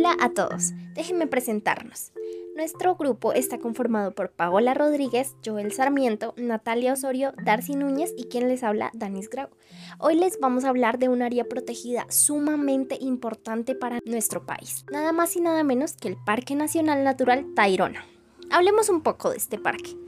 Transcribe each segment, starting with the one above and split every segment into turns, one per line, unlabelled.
Hola a todos, déjenme presentarnos. Nuestro grupo está conformado por Paola Rodríguez, Joel Sarmiento, Natalia Osorio, Darcy Núñez y quien les habla, Danis Grau. Hoy les vamos a hablar de un área protegida sumamente importante para nuestro país, nada más y nada menos que el Parque Nacional Natural Tayrona. Hablemos un poco de este parque.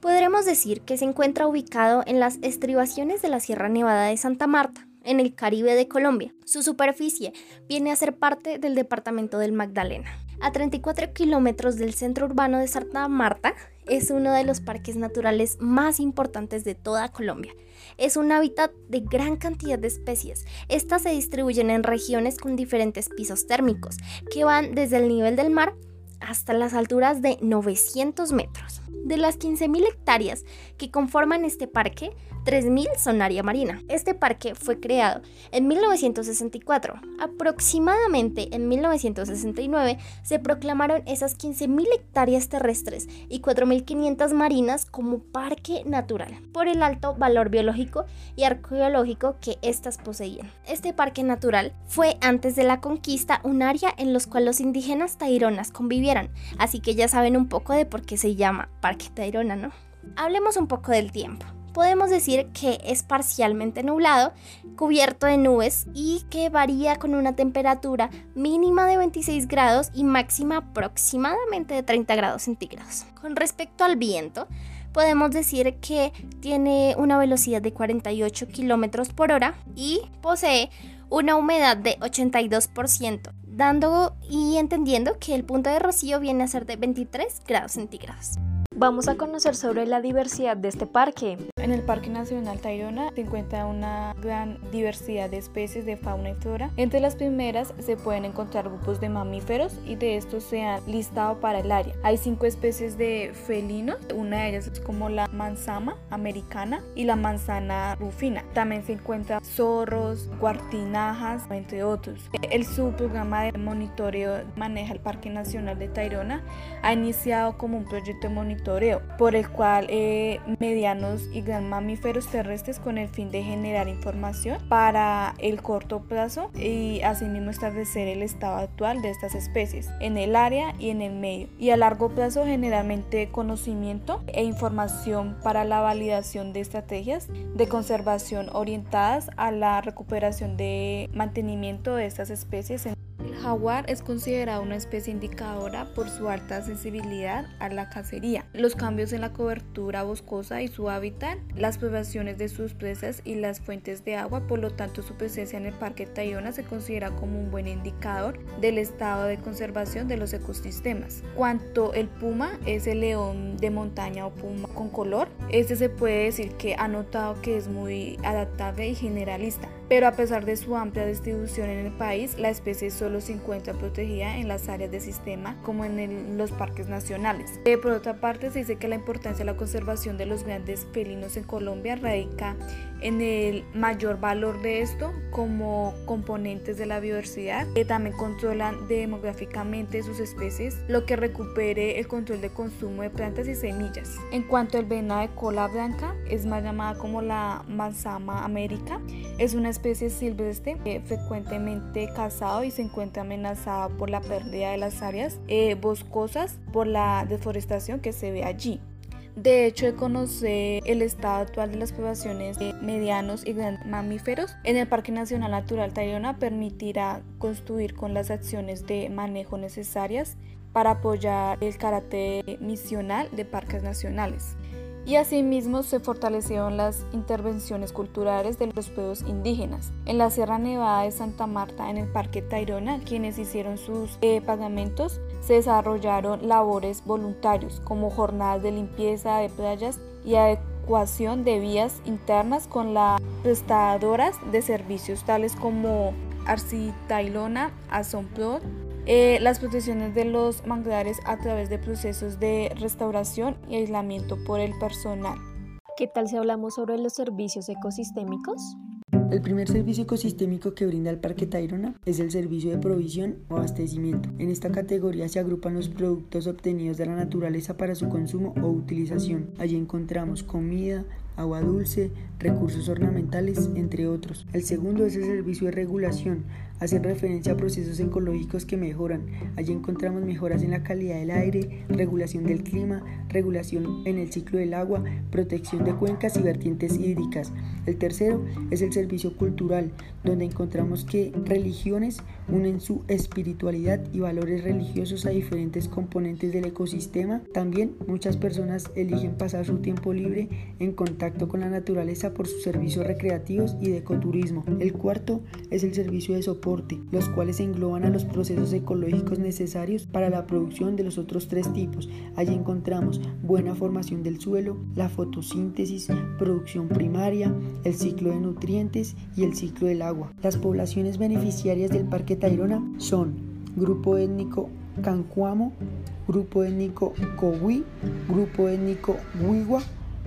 Podremos decir que se encuentra ubicado en las estribaciones de la Sierra Nevada de Santa Marta, en el Caribe de Colombia. Su superficie viene a ser parte del departamento del Magdalena. A 34 kilómetros del centro urbano de Santa Marta, es uno de los parques naturales más importantes de toda Colombia. Es un hábitat de gran cantidad de especies. Estas se distribuyen en regiones con diferentes pisos térmicos, que van desde el nivel del mar hasta las alturas de 900 metros. De las 15.000 hectáreas que conforman este parque, 3.000 son área marina. Este parque fue creado en 1964. Aproximadamente en 1969 se proclamaron esas 15.000 hectáreas terrestres y 4.500 marinas como parque natural por el alto valor biológico y arqueológico que éstas poseían. Este parque natural fue antes de la conquista un área en los cual los indígenas taironas convivieran, así que ya saben un poco de por qué se llama Parque ¿no? Hablemos un poco del tiempo podemos decir que es parcialmente nublado, cubierto de nubes y que varía con una temperatura mínima de 26 grados y máxima aproximadamente de 30 grados centígrados. Con respecto al viento, podemos decir que tiene una velocidad de 48 kilómetros por hora y posee una humedad de 82%, dando y entendiendo que el punto de rocío viene a ser de 23 grados centígrados.
Vamos a conocer sobre la diversidad de este parque.
En el Parque Nacional Tayrona se encuentra una gran diversidad de especies de fauna y flora. Entre las primeras se pueden encontrar grupos de mamíferos y de estos se han listado para el área. Hay cinco especies de felinos, una de ellas es como la manzana americana y la manzana rufina. También se encuentran zorros, guartinajas, entre otros. El subprograma de monitoreo maneja el Parque Nacional de Tayrona ha iniciado como un proyecto de monitoreo por el cual eh, medianos y gran mamíferos terrestres con el fin de generar información para el corto plazo y asimismo establecer el estado actual de estas especies en el área y en el medio. Y a largo plazo generalmente conocimiento e información para la validación de estrategias de conservación orientadas a la recuperación de mantenimiento de estas especies en jaguar es considerado una especie indicadora por su alta sensibilidad a la cacería, los cambios en la cobertura boscosa y su hábitat, las poblaciones de sus presas y las fuentes de agua, por lo tanto su presencia en el Parque Tayona se considera como un buen indicador del estado de conservación de los ecosistemas. Cuanto el puma es el león de montaña o puma con color, este se puede decir que ha notado que es muy adaptable y generalista, pero a pesar de su amplia distribución en el país, la especie solo se encuentra protegida en las áreas de sistema como en los parques nacionales. Eh, por otra parte, se dice que la importancia de la conservación de los grandes felinos en Colombia radica en el mayor valor de esto como componentes de la biodiversidad que también controlan demográficamente sus especies, lo que recupere el control de consumo de plantas y semillas. En cuanto al venado de cola blanca, es más llamada como la Mansama america, es una especie silvestre eh, frecuentemente cazado y se encuentra amenazada por la pérdida de las áreas eh, boscosas por la deforestación que se ve allí. De hecho, de conocer el estado actual de las poblaciones de medianos y grandes mamíferos en el Parque Nacional Natural Tayrona permitirá construir con las acciones de manejo necesarias para apoyar el carácter misional de parques nacionales y asimismo se fortalecieron las intervenciones culturales de los pueblos indígenas. En la Sierra Nevada de Santa Marta, en el Parque Tayrona, quienes hicieron sus eh, pagamentos, se desarrollaron labores voluntarios como jornadas de limpieza de playas y adecuación de vías internas con las prestadoras de servicios tales como Arcitailona, Asomplot, eh, las protecciones de los manglares a través de procesos de restauración y aislamiento por el personal.
¿Qué tal si hablamos sobre los servicios ecosistémicos?
El primer servicio ecosistémico que brinda el Parque Tayrona es el servicio de provisión o abastecimiento. En esta categoría se agrupan los productos obtenidos de la naturaleza para su consumo o utilización. Allí encontramos comida, agua dulce, recursos ornamentales, entre otros. El segundo es el servicio de regulación. Hacen referencia a procesos ecológicos que mejoran. Allí encontramos mejoras en la calidad del aire, regulación del clima, regulación en el ciclo del agua, protección de cuencas y vertientes hídricas. El tercero es el servicio cultural, donde encontramos que religiones unen su espiritualidad y valores religiosos a diferentes componentes del ecosistema. También muchas personas eligen pasar su tiempo libre en contacto con la naturaleza por sus servicios recreativos y de ecoturismo. El cuarto es el servicio de soporte, los cuales engloban a los procesos ecológicos necesarios para la producción de los otros tres tipos. Allí encontramos buena formación del suelo, la fotosíntesis, producción primaria, el ciclo de nutrientes y el ciclo del agua. Las poblaciones beneficiarias del Parque Tayrona son Grupo étnico Cancuamo, Grupo étnico Cowi, Grupo étnico Huigua,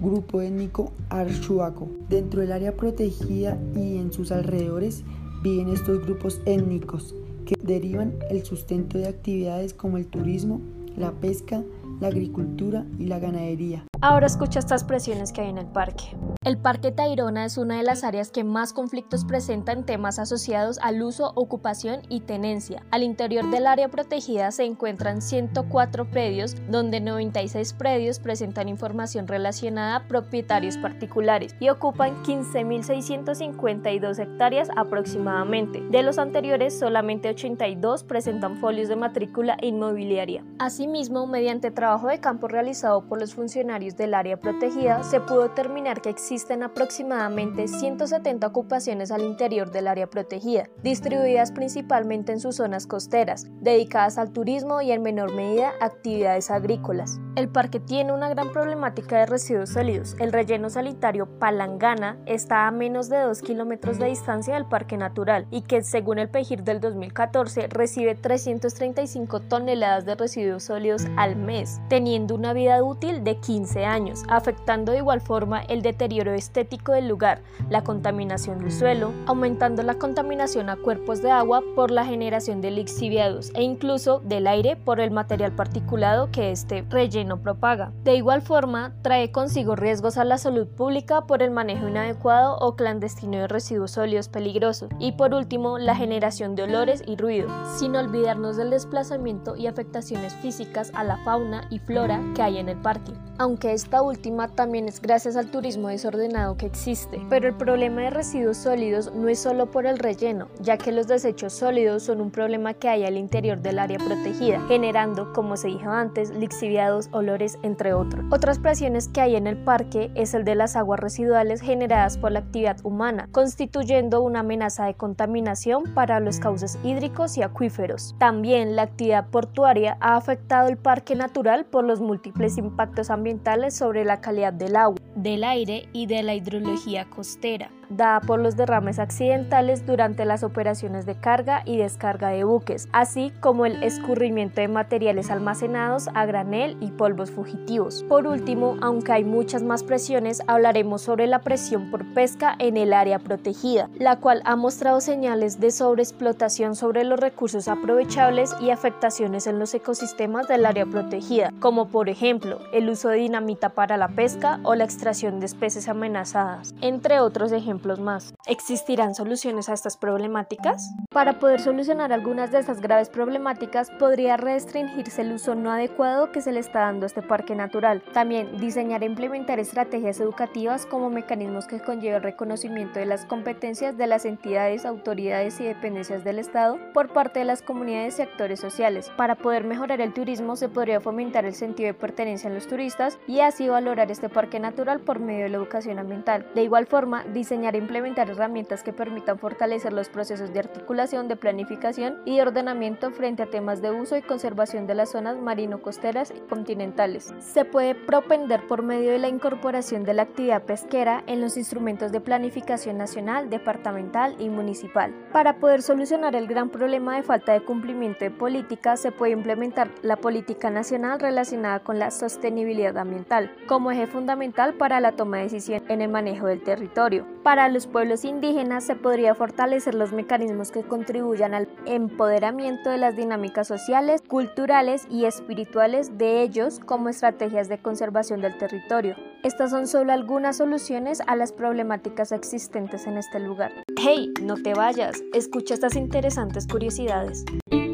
Grupo étnico Archuaco. Dentro del área protegida y en sus alrededores viven estos grupos étnicos que derivan el sustento de actividades como el turismo, la pesca, la agricultura y la ganadería.
Ahora escucha estas presiones que hay en el parque. El Parque Tayrona es una de las áreas que más conflictos presenta en temas asociados al uso, ocupación y tenencia. Al interior del área protegida se encuentran 104 predios, donde 96 predios presentan información relacionada a propietarios particulares y ocupan 15.652 hectáreas aproximadamente. De los anteriores, solamente 82 presentan folios de matrícula inmobiliaria. Asimismo, mediante trabajo de campo realizado por los funcionarios del área protegida, se pudo determinar que existen aproximadamente 170 ocupaciones al interior del área protegida, distribuidas principalmente en sus zonas costeras, dedicadas al turismo y en menor medida actividades agrícolas. El parque tiene una gran problemática de residuos sólidos. El relleno sanitario Palangana está a menos de 2 kilómetros de distancia del parque natural y que según el PEGIR del 2014 recibe 335 toneladas de residuos sólidos al mes, teniendo una vida útil de 15 años, afectando de igual forma el deterioro estético del lugar, la contaminación del suelo, aumentando la contaminación a cuerpos de agua por la generación de lixiviados e incluso del aire por el material particulado que este relleno propaga. De igual forma, trae consigo riesgos a la salud pública por el manejo inadecuado o clandestino de residuos sólidos peligrosos y por último la generación de olores y ruido, sin olvidarnos del desplazamiento y afectaciones físicas a la fauna y flora que hay en el parque, aunque esta última también es gracias al turismo desordenado que existe. Pero el problema de residuos sólidos no es solo por el relleno, ya que los desechos sólidos son un problema que hay al interior del área protegida, generando, como se dijo antes, lixiviados, olores, entre otros. Otras presiones que hay en el parque es el de las aguas residuales generadas por la actividad humana, constituyendo una amenaza de contaminación para los cauces hídricos y acuíferos. También la actividad portuaria ha afectado el parque natural por los múltiples impactos ambientales sobre la calidad del agua, del aire y de la hidrología costera dada por los derrames accidentales durante las operaciones de carga y descarga de buques, así como el escurrimiento de materiales almacenados a granel y polvos fugitivos. Por último, aunque hay muchas más presiones, hablaremos sobre la presión por pesca en el área protegida, la cual ha mostrado señales de sobreexplotación sobre los recursos aprovechables y afectaciones en los ecosistemas del área protegida, como por ejemplo el uso de dinamita para la pesca o la extracción de especies amenazadas, entre otros ejemplos más. ¿Existirán soluciones a estas problemáticas? Para poder solucionar algunas de estas graves problemáticas, podría restringirse el uso no adecuado que se le está dando a este parque natural. También diseñar e implementar estrategias educativas como mecanismos que conlleven reconocimiento de las competencias de las entidades, autoridades y dependencias del Estado por parte de las comunidades y actores sociales. Para poder mejorar el turismo se podría fomentar el sentido de pertenencia en los turistas y así valorar este parque natural por medio de la educación ambiental. De igual forma, diseñar e implementar herramientas que permitan fortalecer los procesos de articulación, de planificación y de ordenamiento frente a temas de uso y conservación de las zonas marino-costeras y continentales. Se puede propender por medio de la incorporación de la actividad pesquera en los instrumentos de planificación nacional, departamental y municipal. Para poder solucionar el gran problema de falta de cumplimiento de políticas, se puede implementar la política nacional relacionada con la sostenibilidad ambiental como eje fundamental para la toma de decisión en el manejo del territorio. Para los pueblos indígenas se podría fortalecer los mecanismos que contribuyan al empoderamiento de las dinámicas sociales, culturales y espirituales de ellos como estrategias de conservación del territorio. Estas son solo algunas soluciones a las problemáticas existentes en este lugar. Hey, no te vayas, escucha estas interesantes curiosidades.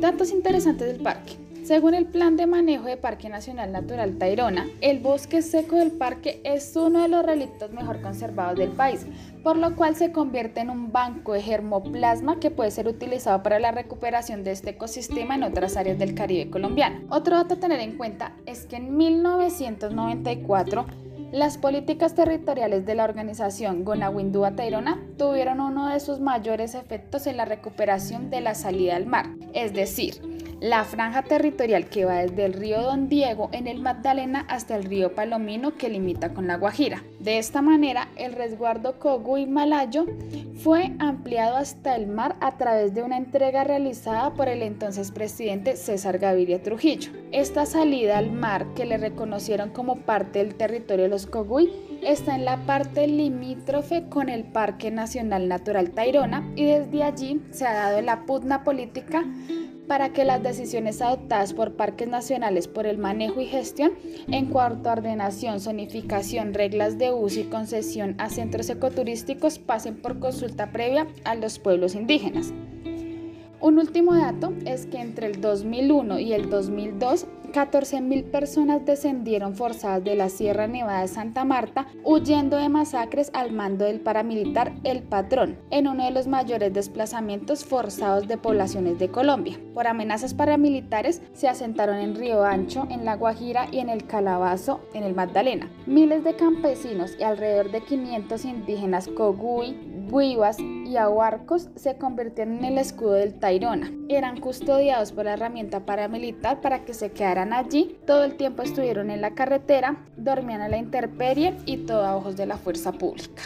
Datos interesantes del parque. Según el Plan de Manejo de Parque Nacional Natural Tayrona, el bosque seco del parque es uno de los relictos mejor conservados del país, por lo cual se convierte en un banco de germoplasma que puede ser utilizado para la recuperación de este ecosistema en otras áreas del Caribe colombiano. Otro dato a tener en cuenta es que en 1994 las políticas territoriales de la organización Gonawindúa Tayrona tuvieron uno de sus mayores efectos en la recuperación de la salida al mar, es decir, la franja territorial que va desde el río Don Diego en el Magdalena hasta el río Palomino que limita con la Guajira. De esta manera, el resguardo Coguy Malayo fue ampliado hasta el mar a través de una entrega realizada por el entonces presidente César Gaviria Trujillo. Esta salida al mar, que le reconocieron como parte del territorio de los Coguy, está en la parte limítrofe con el Parque Nacional Natural Tayrona y desde allí se ha dado la pugna política para que las decisiones adoptadas por parques nacionales por el manejo y gestión en cuanto a ordenación, zonificación, reglas de uso y concesión a centros ecoturísticos pasen por consulta previa a los pueblos indígenas. Un último dato es que entre el 2001 y el 2002 14.000 personas descendieron forzadas de la Sierra Nevada de Santa Marta huyendo de masacres al mando del paramilitar El Patrón, en uno de los mayores desplazamientos forzados de poblaciones de Colombia. Por amenazas paramilitares se asentaron en Río Ancho, en La Guajira y en el Calabazo, en el Magdalena. Miles de campesinos y alrededor de 500 indígenas Coguy, Guivas y Ahuarcos se convirtieron en el escudo del Tairona. Eran custodiados por la herramienta paramilitar para que se quedaran allí. Todo el tiempo estuvieron en la carretera, dormían a la intemperie y todo a ojos de la fuerza pública.